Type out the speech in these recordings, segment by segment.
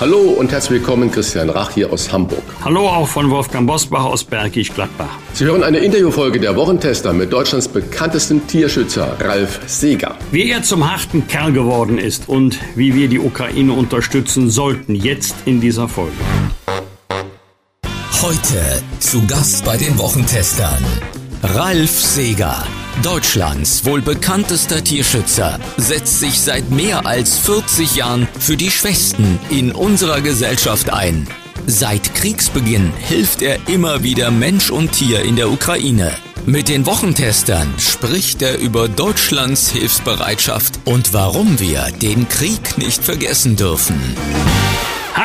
Hallo und herzlich willkommen, Christian Rach hier aus Hamburg. Hallo auch von Wolfgang Bosbach aus Bergisch Gladbach. Sie hören eine Interviewfolge der Wochentester mit Deutschlands bekanntesten Tierschützer Ralf Seeger. Wie er zum harten Kerl geworden ist und wie wir die Ukraine unterstützen sollten, jetzt in dieser Folge. Heute zu Gast bei den Wochentestern Ralf Seeger. Deutschlands wohl bekanntester Tierschützer setzt sich seit mehr als 40 Jahren für die Schwächsten in unserer Gesellschaft ein. Seit Kriegsbeginn hilft er immer wieder Mensch und Tier in der Ukraine. Mit den Wochentestern spricht er über Deutschlands Hilfsbereitschaft und warum wir den Krieg nicht vergessen dürfen.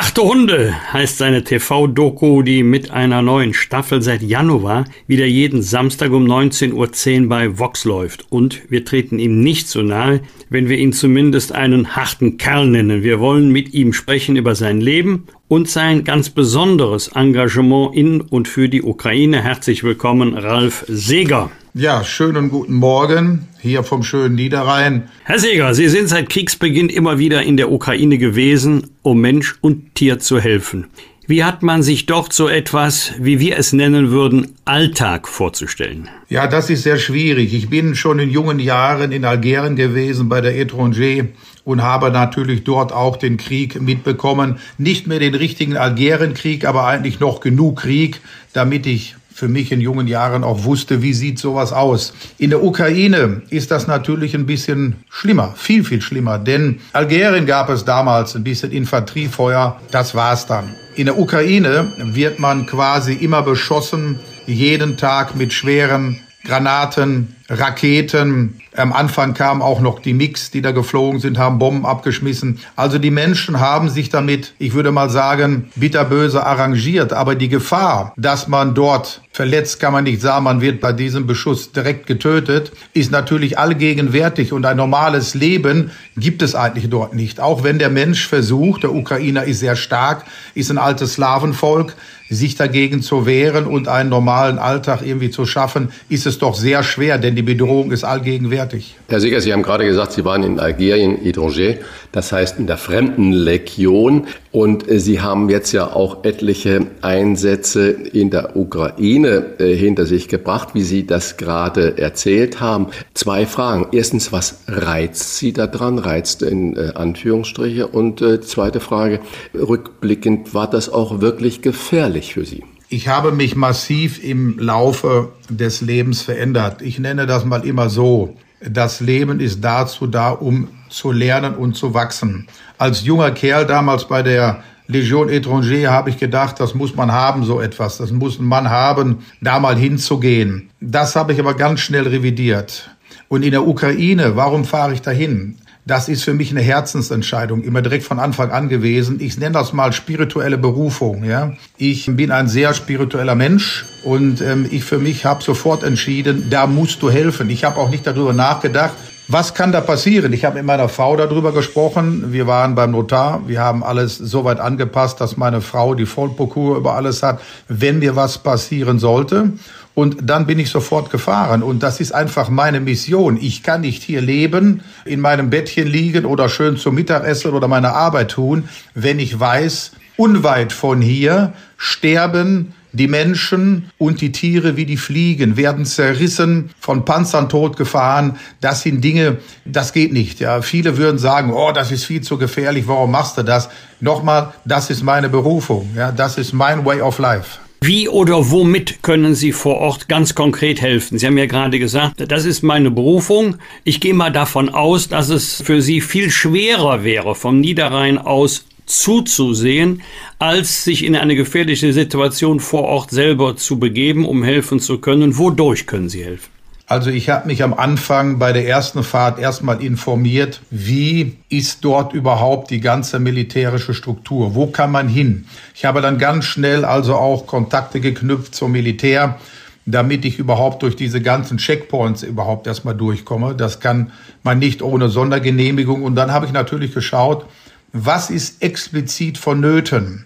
Harte Hunde heißt seine TV-Doku, die mit einer neuen Staffel seit Januar wieder jeden Samstag um 19.10 Uhr bei Vox läuft. Und wir treten ihm nicht so nahe, wenn wir ihn zumindest einen harten Kerl nennen. Wir wollen mit ihm sprechen über sein Leben und sein ganz besonderes Engagement in und für die Ukraine. Herzlich willkommen, Ralf Seeger. Ja, schönen guten Morgen hier vom schönen Niederrhein. Herr Seeger, Sie sind seit Kriegsbeginn immer wieder in der Ukraine gewesen, um Mensch und Tier zu helfen. Wie hat man sich dort so etwas, wie wir es nennen würden, Alltag vorzustellen? Ja, das ist sehr schwierig. Ich bin schon in jungen Jahren in Algerien gewesen bei der Etranger und habe natürlich dort auch den Krieg mitbekommen. Nicht mehr den richtigen Algerienkrieg, aber eigentlich noch genug Krieg, damit ich für mich in jungen Jahren auch wusste, wie sieht sowas aus. In der Ukraine ist das natürlich ein bisschen schlimmer, viel, viel schlimmer, denn Algerien gab es damals ein bisschen Infanteriefeuer, das war's dann. In der Ukraine wird man quasi immer beschossen, jeden Tag mit schweren Granaten, Raketen. Am Anfang kamen auch noch die Mix, die da geflogen sind, haben Bomben abgeschmissen. Also die Menschen haben sich damit, ich würde mal sagen, bitterböse arrangiert. Aber die Gefahr, dass man dort verletzt, kann man nicht sagen, man wird bei diesem Beschuss direkt getötet, ist natürlich allgegenwärtig. Und ein normales Leben gibt es eigentlich dort nicht. Auch wenn der Mensch versucht, der Ukrainer ist sehr stark, ist ein altes Slawenvolk, sich dagegen zu wehren und einen normalen Alltag irgendwie zu schaffen, ist es doch sehr schwer, denn die Bedrohung ist allgegenwärtig. Herr Seger, Sie haben gerade gesagt, Sie waren in Algerien, Étranger, das heißt in der Fremdenlegion. Und äh, Sie haben jetzt ja auch etliche Einsätze in der Ukraine äh, hinter sich gebracht, wie Sie das gerade erzählt haben. Zwei Fragen. Erstens, was reizt Sie daran? Reizt in äh, Anführungsstriche. Und zweite Frage, rückblickend, war das auch wirklich gefährlich für Sie? Ich habe mich massiv im Laufe des Lebens verändert. Ich nenne das mal immer so. Das Leben ist dazu da, um zu lernen und zu wachsen. Als junger Kerl damals bei der Legion Étranger habe ich gedacht, das muss man haben, so etwas. Das muss ein Mann haben, da mal hinzugehen. Das habe ich aber ganz schnell revidiert. Und in der Ukraine, warum fahre ich dahin? Das ist für mich eine Herzensentscheidung, immer direkt von Anfang an gewesen. Ich nenne das mal spirituelle Berufung. Ja, ich bin ein sehr spiritueller Mensch und ähm, ich für mich habe sofort entschieden, da musst du helfen. Ich habe auch nicht darüber nachgedacht, was kann da passieren? Ich habe mit meiner Frau darüber gesprochen. Wir waren beim Notar. Wir haben alles so weit angepasst, dass meine Frau die Vollprokur über alles hat, wenn mir was passieren sollte. Und dann bin ich sofort gefahren. Und das ist einfach meine Mission. Ich kann nicht hier leben, in meinem Bettchen liegen oder schön zum Mittagessen oder meine Arbeit tun, wenn ich weiß, unweit von hier sterben die Menschen und die Tiere wie die Fliegen werden zerrissen, von Panzern totgefahren. Das sind Dinge, das geht nicht. Ja, viele würden sagen, oh, das ist viel zu gefährlich. Warum machst du das? Nochmal, das ist meine Berufung. Ja, das ist mein Way of Life. Wie oder womit können Sie vor Ort ganz konkret helfen? Sie haben ja gerade gesagt, das ist meine Berufung. Ich gehe mal davon aus, dass es für Sie viel schwerer wäre, vom Niederrhein aus zuzusehen, als sich in eine gefährliche Situation vor Ort selber zu begeben, um helfen zu können. Wodurch können Sie helfen? Also ich habe mich am Anfang bei der ersten Fahrt erstmal informiert, wie ist dort überhaupt die ganze militärische Struktur? Wo kann man hin? Ich habe dann ganz schnell also auch Kontakte geknüpft zum Militär. damit ich überhaupt durch diese ganzen Checkpoints überhaupt erstmal durchkomme. Das kann man nicht ohne Sondergenehmigung. Und dann habe ich natürlich geschaut, was ist explizit vonnöten?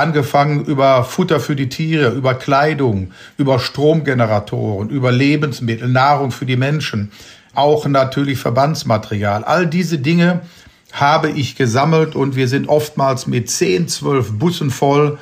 Angefangen über Futter für die Tiere, über Kleidung, über Stromgeneratoren, über Lebensmittel, Nahrung für die Menschen, auch natürlich Verbandsmaterial. All diese Dinge habe ich gesammelt und wir sind oftmals mit 10, 12 Bussen voll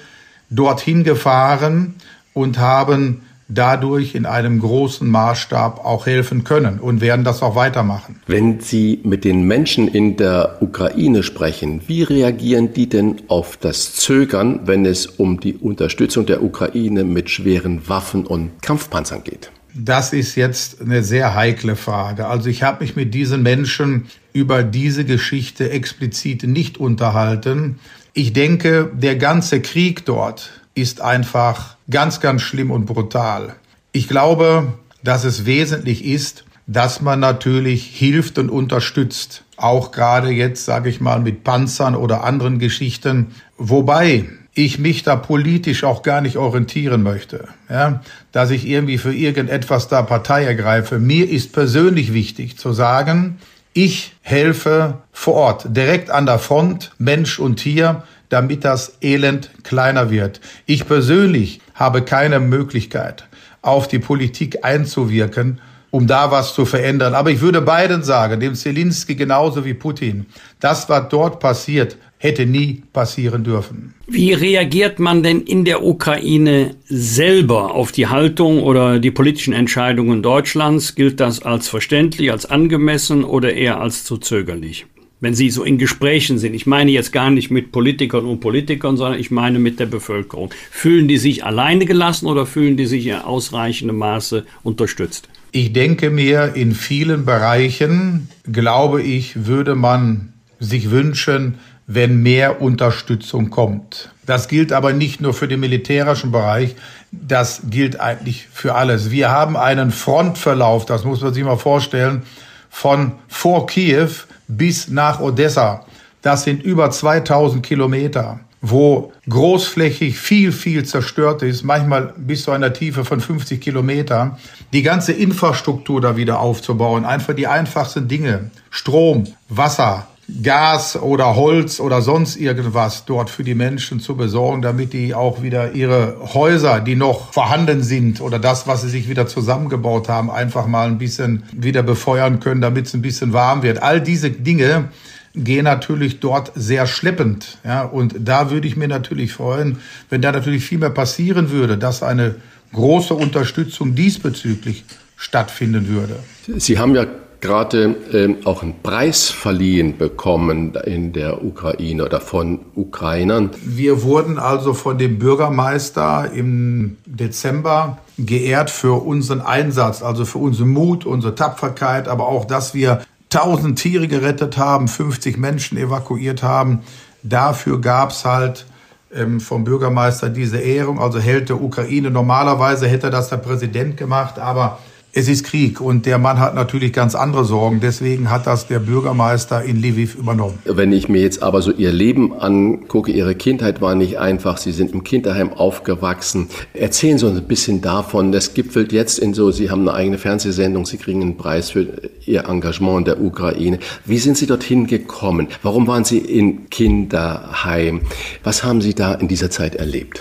dorthin gefahren und haben dadurch in einem großen Maßstab auch helfen können und werden das auch weitermachen. Wenn Sie mit den Menschen in der Ukraine sprechen, wie reagieren die denn auf das Zögern, wenn es um die Unterstützung der Ukraine mit schweren Waffen und Kampfpanzern geht? Das ist jetzt eine sehr heikle Frage. Also ich habe mich mit diesen Menschen über diese Geschichte explizit nicht unterhalten. Ich denke, der ganze Krieg dort ist einfach ganz, ganz schlimm und brutal. Ich glaube, dass es wesentlich ist, dass man natürlich hilft und unterstützt. Auch gerade jetzt, sage ich mal, mit Panzern oder anderen Geschichten. Wobei ich mich da politisch auch gar nicht orientieren möchte, ja, dass ich irgendwie für irgendetwas da Partei ergreife. Mir ist persönlich wichtig zu sagen, ich helfe vor Ort, direkt an der Front, Mensch und Tier, damit das Elend kleiner wird. Ich persönlich habe keine Möglichkeit, auf die Politik einzuwirken, um da was zu verändern. Aber ich würde beiden sagen, dem Zelensky genauso wie Putin, das, was dort passiert, hätte nie passieren dürfen. Wie reagiert man denn in der Ukraine selber auf die Haltung oder die politischen Entscheidungen Deutschlands? Gilt das als verständlich, als angemessen oder eher als zu zögerlich? Wenn Sie so in Gesprächen sind, ich meine jetzt gar nicht mit Politikern und Politikern, sondern ich meine mit der Bevölkerung, fühlen die sich alleine gelassen oder fühlen die sich in ausreichendem Maße unterstützt? Ich denke mir, in vielen Bereichen, glaube ich, würde man sich wünschen, wenn mehr Unterstützung kommt. Das gilt aber nicht nur für den militärischen Bereich, das gilt eigentlich für alles. Wir haben einen Frontverlauf, das muss man sich mal vorstellen, von vor Kiew bis nach Odessa. Das sind über 2000 Kilometer, wo großflächig viel, viel zerstört ist, manchmal bis zu einer Tiefe von 50 Kilometer. Die ganze Infrastruktur da wieder aufzubauen, einfach die einfachsten Dinge, Strom, Wasser, Gas oder Holz oder sonst irgendwas dort für die Menschen zu besorgen, damit die auch wieder ihre Häuser, die noch vorhanden sind oder das, was sie sich wieder zusammengebaut haben, einfach mal ein bisschen wieder befeuern können, damit es ein bisschen warm wird. All diese Dinge gehen natürlich dort sehr schleppend. Ja, und da würde ich mir natürlich freuen, wenn da natürlich viel mehr passieren würde, dass eine große Unterstützung diesbezüglich stattfinden würde. Sie haben ja gerade ähm, auch einen Preis verliehen bekommen in der Ukraine oder von Ukrainern. Wir wurden also von dem Bürgermeister im Dezember geehrt für unseren Einsatz, also für unseren Mut, unsere Tapferkeit, aber auch, dass wir 1000 Tiere gerettet haben, 50 Menschen evakuiert haben. Dafür gab's halt ähm, vom Bürgermeister diese Ehrung, also Held der Ukraine. Normalerweise hätte das der Präsident gemacht, aber es ist Krieg und der Mann hat natürlich ganz andere Sorgen. Deswegen hat das der Bürgermeister in Lviv übernommen. Wenn ich mir jetzt aber so Ihr Leben angucke, Ihre Kindheit war nicht einfach. Sie sind im Kinderheim aufgewachsen. Erzählen Sie uns ein bisschen davon. Das gipfelt jetzt in so, Sie haben eine eigene Fernsehsendung, Sie kriegen einen Preis für Ihr Engagement in der Ukraine. Wie sind Sie dorthin gekommen? Warum waren Sie in Kinderheim? Was haben Sie da in dieser Zeit erlebt?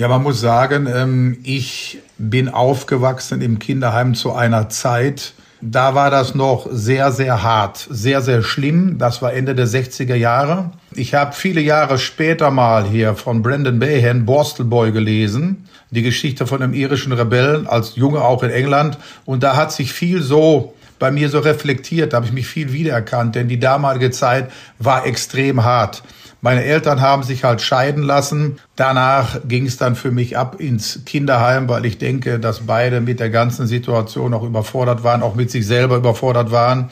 Ja, man muss sagen, ähm, ich bin aufgewachsen im Kinderheim zu einer Zeit, da war das noch sehr, sehr hart, sehr, sehr schlimm. Das war Ende der 60er Jahre. Ich habe viele Jahre später mal hier von Brandon Behan Borstal Boy gelesen, die Geschichte von einem irischen Rebellen, als Junge auch in England. Und da hat sich viel so bei mir so reflektiert, da habe ich mich viel wiedererkannt, denn die damalige Zeit war extrem hart. Meine Eltern haben sich halt scheiden lassen. Danach ging es dann für mich ab ins Kinderheim, weil ich denke, dass beide mit der ganzen Situation auch überfordert waren, auch mit sich selber überfordert waren.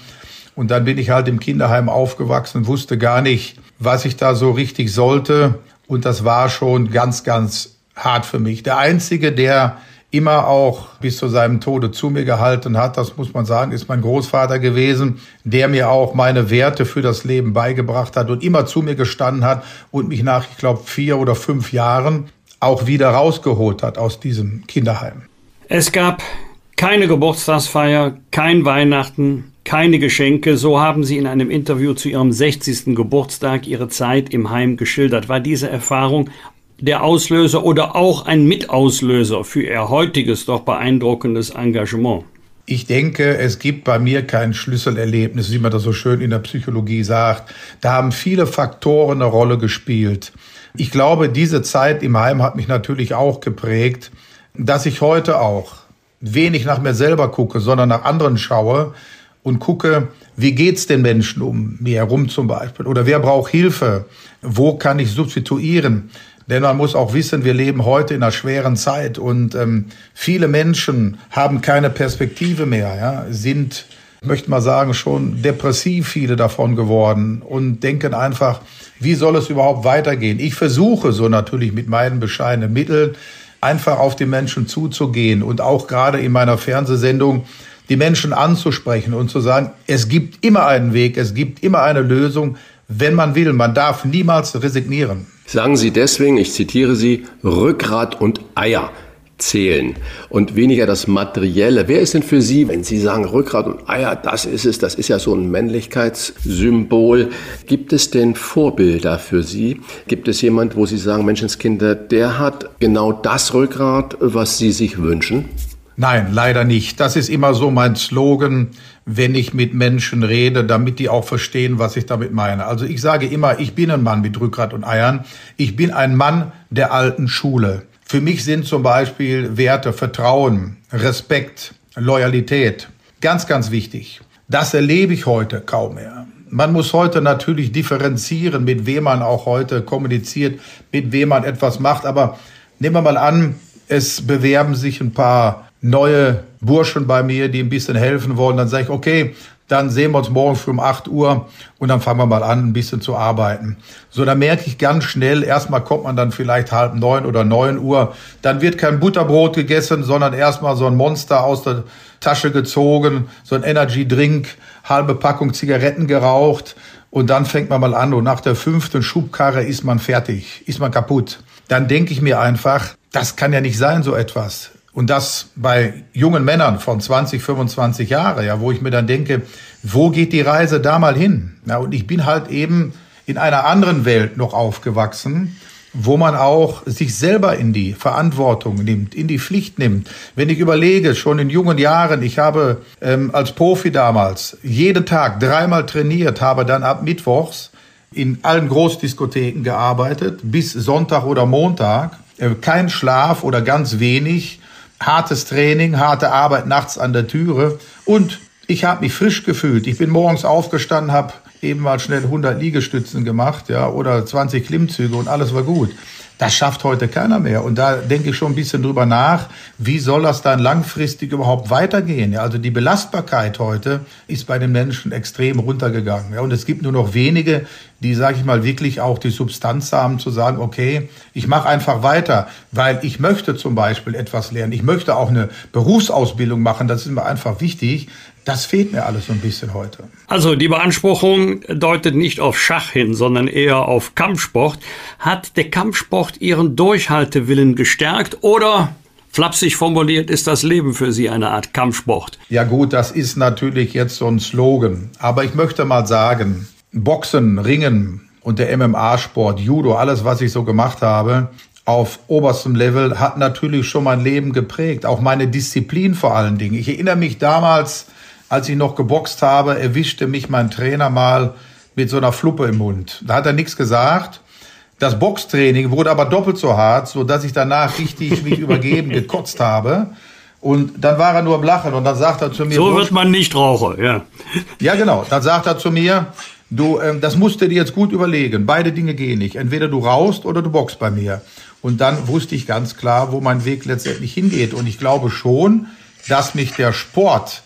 Und dann bin ich halt im Kinderheim aufgewachsen, wusste gar nicht, was ich da so richtig sollte. Und das war schon ganz, ganz hart für mich. Der Einzige, der immer auch bis zu seinem Tode zu mir gehalten hat. Das muss man sagen, ist mein Großvater gewesen, der mir auch meine Werte für das Leben beigebracht hat und immer zu mir gestanden hat und mich nach, ich glaube, vier oder fünf Jahren auch wieder rausgeholt hat aus diesem Kinderheim. Es gab keine Geburtstagsfeier, kein Weihnachten, keine Geschenke. So haben Sie in einem Interview zu Ihrem 60. Geburtstag Ihre Zeit im Heim geschildert. War diese Erfahrung der Auslöser oder auch ein Mitauslöser für Ihr heutiges, doch beeindruckendes Engagement? Ich denke, es gibt bei mir kein Schlüsselerlebnis, wie man das so schön in der Psychologie sagt. Da haben viele Faktoren eine Rolle gespielt. Ich glaube, diese Zeit im Heim hat mich natürlich auch geprägt, dass ich heute auch wenig nach mir selber gucke, sondern nach anderen schaue und gucke, wie geht's den Menschen um mir herum zum Beispiel? Oder wer braucht Hilfe? Wo kann ich substituieren? Denn man muss auch wissen, wir leben heute in einer schweren Zeit und ähm, viele Menschen haben keine Perspektive mehr, ja, sind, möchte mal sagen, schon depressiv viele davon geworden und denken einfach, wie soll es überhaupt weitergehen? Ich versuche so natürlich mit meinen bescheidenen Mitteln einfach auf die Menschen zuzugehen und auch gerade in meiner Fernsehsendung die Menschen anzusprechen und zu sagen, es gibt immer einen Weg, es gibt immer eine Lösung, wenn man will. Man darf niemals resignieren. Sagen Sie deswegen, ich zitiere Sie, Rückgrat und Eier zählen und weniger das Materielle. Wer ist denn für Sie, wenn Sie sagen Rückgrat und Eier, das ist es, das ist ja so ein Männlichkeitssymbol. Gibt es denn Vorbilder für Sie? Gibt es jemand, wo Sie sagen, Menschenskinder, der hat genau das Rückgrat, was Sie sich wünschen? Nein, leider nicht. Das ist immer so mein Slogan, wenn ich mit Menschen rede, damit die auch verstehen, was ich damit meine. Also ich sage immer, ich bin ein Mann mit Rückgrat und Eiern. Ich bin ein Mann der alten Schule. Für mich sind zum Beispiel Werte Vertrauen, Respekt, Loyalität ganz, ganz wichtig. Das erlebe ich heute kaum mehr. Man muss heute natürlich differenzieren, mit wem man auch heute kommuniziert, mit wem man etwas macht. Aber nehmen wir mal an, es bewerben sich ein paar neue Burschen bei mir, die ein bisschen helfen wollen. Dann sage ich, okay, dann sehen wir uns morgen früh um 8 Uhr und dann fangen wir mal an, ein bisschen zu arbeiten. So, da merke ich ganz schnell, erstmal kommt man dann vielleicht halb neun oder neun Uhr, dann wird kein Butterbrot gegessen, sondern erstmal so ein Monster aus der Tasche gezogen, so ein Energy Drink, halbe Packung Zigaretten geraucht und dann fängt man mal an und nach der fünften Schubkarre ist man fertig, ist man kaputt. Dann denke ich mir einfach, das kann ja nicht sein, so etwas. Und das bei jungen Männern von 20, 25 Jahre, ja, wo ich mir dann denke, wo geht die Reise da mal hin? Ja, und ich bin halt eben in einer anderen Welt noch aufgewachsen, wo man auch sich selber in die Verantwortung nimmt, in die Pflicht nimmt. Wenn ich überlege, schon in jungen Jahren, ich habe ähm, als Profi damals jeden Tag dreimal trainiert, habe dann ab Mittwochs in allen Großdiskotheken gearbeitet, bis Sonntag oder Montag, äh, kein Schlaf oder ganz wenig, hartes Training, harte Arbeit nachts an der Türe und ich habe mich frisch gefühlt. Ich bin morgens aufgestanden, habe eben mal schnell 100 Liegestützen gemacht, ja, oder 20 Klimmzüge und alles war gut. Das schafft heute keiner mehr. Und da denke ich schon ein bisschen drüber nach, wie soll das dann langfristig überhaupt weitergehen? Ja, also die Belastbarkeit heute ist bei den Menschen extrem runtergegangen. Ja, und es gibt nur noch wenige, die, sage ich mal, wirklich auch die Substanz haben zu sagen, okay, ich mache einfach weiter, weil ich möchte zum Beispiel etwas lernen. Ich möchte auch eine Berufsausbildung machen. Das ist mir einfach wichtig. Das fehlt mir alles so ein bisschen heute. Also die Beanspruchung deutet nicht auf Schach hin, sondern eher auf Kampfsport. Hat der Kampfsport Ihren Durchhaltewillen gestärkt oder Flapsig formuliert ist das Leben für Sie eine Art Kampfsport. Ja gut, das ist natürlich jetzt so ein Slogan. Aber ich möchte mal sagen, Boxen, Ringen und der MMA-Sport, Judo, alles, was ich so gemacht habe, auf oberstem Level hat natürlich schon mein Leben geprägt. Auch meine Disziplin vor allen Dingen. Ich erinnere mich damals, als ich noch geboxt habe, erwischte mich mein Trainer mal mit so einer Fluppe im Mund. Da hat er nichts gesagt. Das Boxtraining wurde aber doppelt so hart, so dass ich danach richtig mich übergeben gekotzt habe. Und dann war er nur am Lachen und dann sagt er zu mir. So wird man nicht Raucher, ja. Ja, genau. Dann sagt er zu mir, du, ähm, das musst du dir jetzt gut überlegen. Beide Dinge gehen nicht. Entweder du raust oder du boxst bei mir. Und dann wusste ich ganz klar, wo mein Weg letztendlich hingeht. Und ich glaube schon, dass mich der Sport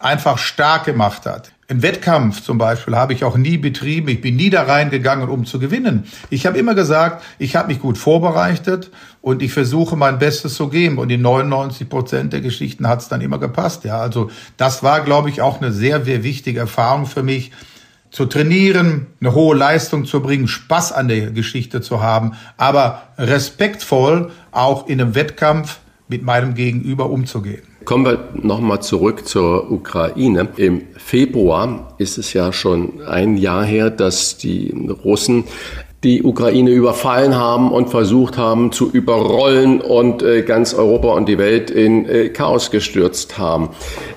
einfach stark gemacht hat. Ein Wettkampf zum Beispiel habe ich auch nie betrieben. Ich bin nie da reingegangen, um zu gewinnen. Ich habe immer gesagt, ich habe mich gut vorbereitet und ich versuche mein Bestes zu geben. Und in 99 Prozent der Geschichten hat es dann immer gepasst. Ja, also das war, glaube ich, auch eine sehr, sehr wichtige Erfahrung für mich, zu trainieren, eine hohe Leistung zu bringen, Spaß an der Geschichte zu haben, aber respektvoll auch in einem Wettkampf mit meinem Gegenüber umzugehen. Kommen wir nochmal zurück zur Ukraine. Im Februar ist es ja schon ein Jahr her, dass die Russen die Ukraine überfallen haben und versucht haben zu überrollen und äh, ganz Europa und die Welt in äh, Chaos gestürzt haben.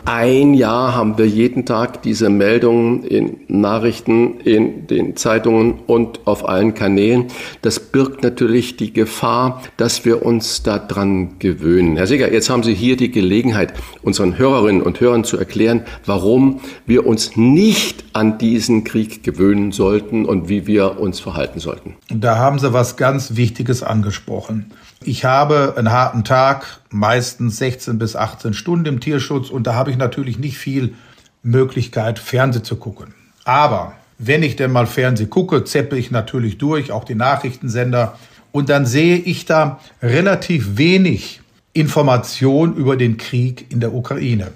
Ein Jahr haben wir jeden Tag diese Meldungen in Nachrichten, in den Zeitungen und auf allen Kanälen. Das birgt natürlich die Gefahr, dass wir uns daran gewöhnen. Herr Seger, jetzt haben Sie hier die Gelegenheit, unseren Hörerinnen und Hörern zu erklären, warum wir uns nicht an diesen Krieg gewöhnen sollten und wie wir uns verhalten sollten sollten. Da haben Sie was ganz Wichtiges angesprochen. Ich habe einen harten Tag, meistens 16 bis 18 Stunden im Tierschutz und da habe ich natürlich nicht viel Möglichkeit, Fernseh zu gucken. Aber wenn ich denn mal Fernseh gucke, zeppe ich natürlich durch, auch die Nachrichtensender, und dann sehe ich da relativ wenig Information über den Krieg in der Ukraine.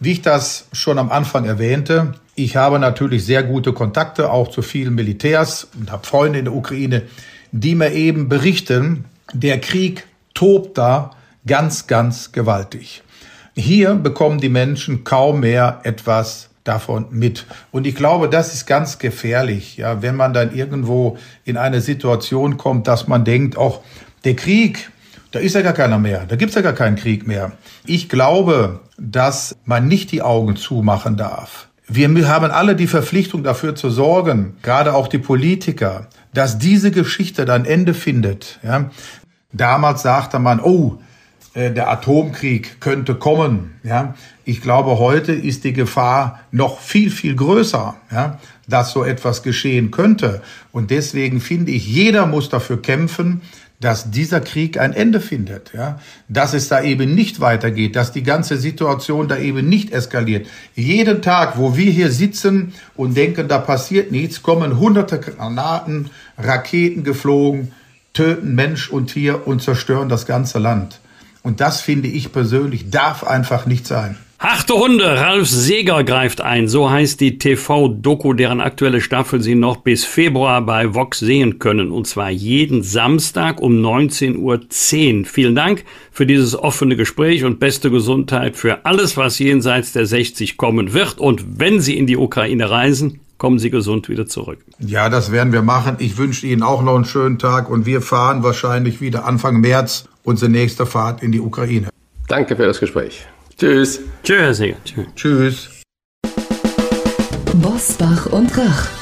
Wie ich das schon am Anfang erwähnte, ich habe natürlich sehr gute Kontakte auch zu vielen Militärs und habe Freunde in der Ukraine, die mir eben berichten, der Krieg tobt da ganz, ganz gewaltig. Hier bekommen die Menschen kaum mehr etwas davon mit. Und ich glaube, das ist ganz gefährlich, ja, wenn man dann irgendwo in eine Situation kommt, dass man denkt, auch der Krieg, da ist ja gar keiner mehr, da gibt's ja gar keinen Krieg mehr. Ich glaube, dass man nicht die Augen zumachen darf. Wir haben alle die Verpflichtung dafür zu sorgen, gerade auch die Politiker, dass diese Geschichte dann Ende findet. Ja? Damals sagte man, oh, äh, der Atomkrieg könnte kommen. Ja? Ich glaube, heute ist die Gefahr noch viel, viel größer, ja? dass so etwas geschehen könnte. Und deswegen finde ich, jeder muss dafür kämpfen, dass dieser Krieg ein Ende findet, ja, dass es da eben nicht weitergeht, dass die ganze Situation da eben nicht eskaliert. Jeden Tag, wo wir hier sitzen und denken, da passiert nichts, kommen hunderte Granaten, Raketen geflogen, töten Mensch und Tier und zerstören das ganze Land. Und das finde ich persönlich darf einfach nicht sein. Harte Hunde, Ralf Seger greift ein. So heißt die TV-Doku, deren aktuelle Staffel Sie noch bis Februar bei Vox sehen können. Und zwar jeden Samstag um 19.10 Uhr. Vielen Dank für dieses offene Gespräch und beste Gesundheit für alles, was jenseits der 60 kommen wird. Und wenn Sie in die Ukraine reisen, kommen Sie gesund wieder zurück. Ja, das werden wir machen. Ich wünsche Ihnen auch noch einen schönen Tag und wir fahren wahrscheinlich wieder Anfang März unsere nächste Fahrt in die Ukraine. Danke für das Gespräch. Tschüss. Tschüss, Herr Tschüss. Tschüss. Bosbach und Rach.